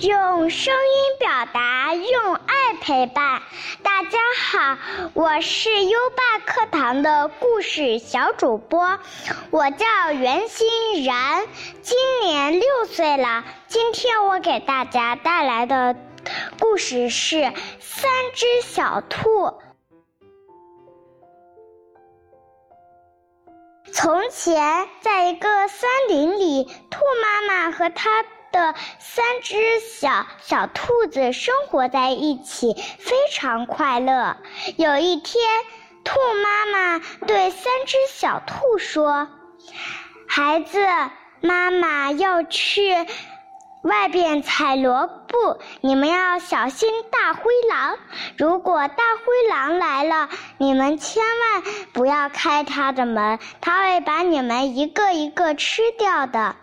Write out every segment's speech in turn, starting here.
用声音表达，用爱陪伴。大家好，我是优爸课堂的故事小主播，我叫袁欣然，今年六岁了。今天我给大家带来的故事是《三只小兔》。从前，在一个森林里，兔妈妈和它。的三只小小兔子生活在一起，非常快乐。有一天，兔妈妈对三只小兔说：“孩子，妈妈要去外边采萝卜，你们要小心大灰狼。如果大灰狼来了，你们千万不要开它的门，它会把你们一个一个吃掉的。”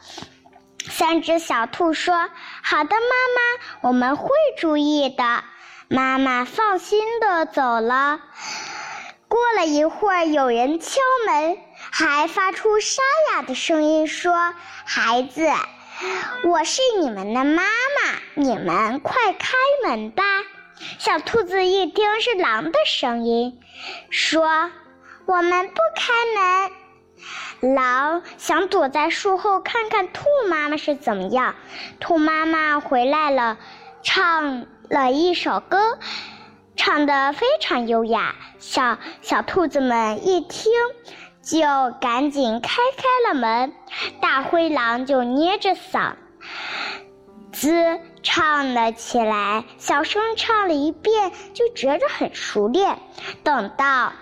三只小兔说：“好的，妈妈，我们会注意的。”妈妈放心的走了。过了一会儿，有人敲门，还发出沙哑的声音说：“孩子，我是你们的妈妈，你们快开门吧。”小兔子一听是狼的声音，说：“我们不开门。”狼想躲在树后看看兔妈妈是怎么样。兔妈妈回来了，唱了一首歌，唱得非常优雅。小小兔子们一听，就赶紧开开了门。大灰狼就捏着嗓子唱了起来，小声唱了一遍，就觉着很熟练。等到。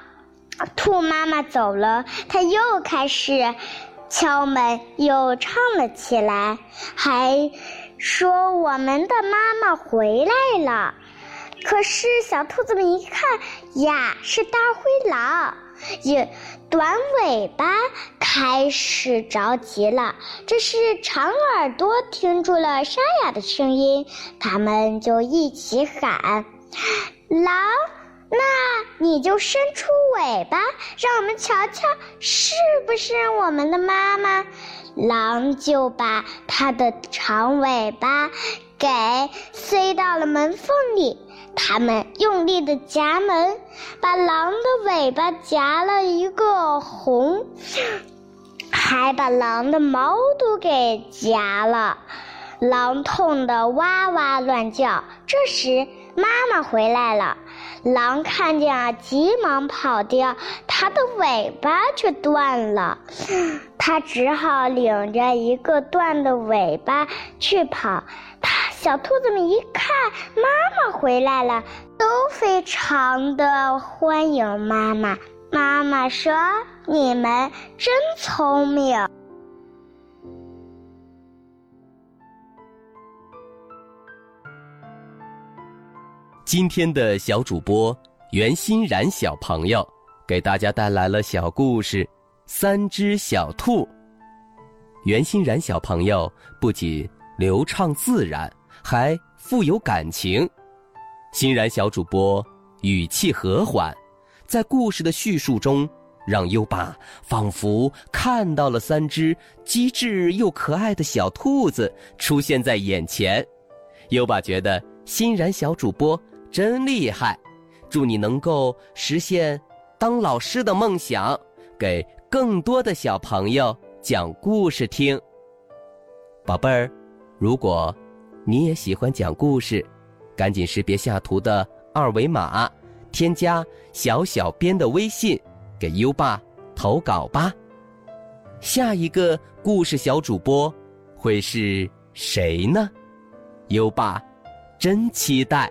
兔妈妈走了，它又开始敲门，又唱了起来，还说我们的妈妈回来了。可是小兔子们一看呀，是大灰狼，也短尾巴开始着急了。这是长耳朵听出了沙哑的声音，他们就一起喊：“狼！”那你就伸出尾巴，让我们瞧瞧是不是我们的妈妈。狼就把它的长尾巴给塞到了门缝里，他们用力的夹门，把狼的尾巴夹了一个红，还把狼的毛都给夹了。狼痛得哇哇乱叫。这时，妈妈回来了。狼看见啊，急忙跑掉，它的尾巴却断了。它只好领着一个断的尾巴去跑。它小兔子们一看妈妈回来了，都非常的欢迎妈妈。妈妈说：“你们真聪明。”今天的小主播袁欣然小朋友给大家带来了小故事《三只小兔》。袁欣然小朋友不仅流畅自然，还富有感情。欣然小主播语气和缓，在故事的叙述中，让优爸仿佛看到了三只机智又可爱的小兔子出现在眼前。优爸觉得欣然小主播。真厉害！祝你能够实现当老师的梦想，给更多的小朋友讲故事听。宝贝儿，如果你也喜欢讲故事，赶紧识别下图的二维码，添加小小编的微信，给优爸投稿吧。下一个故事小主播会是谁呢？优爸真期待。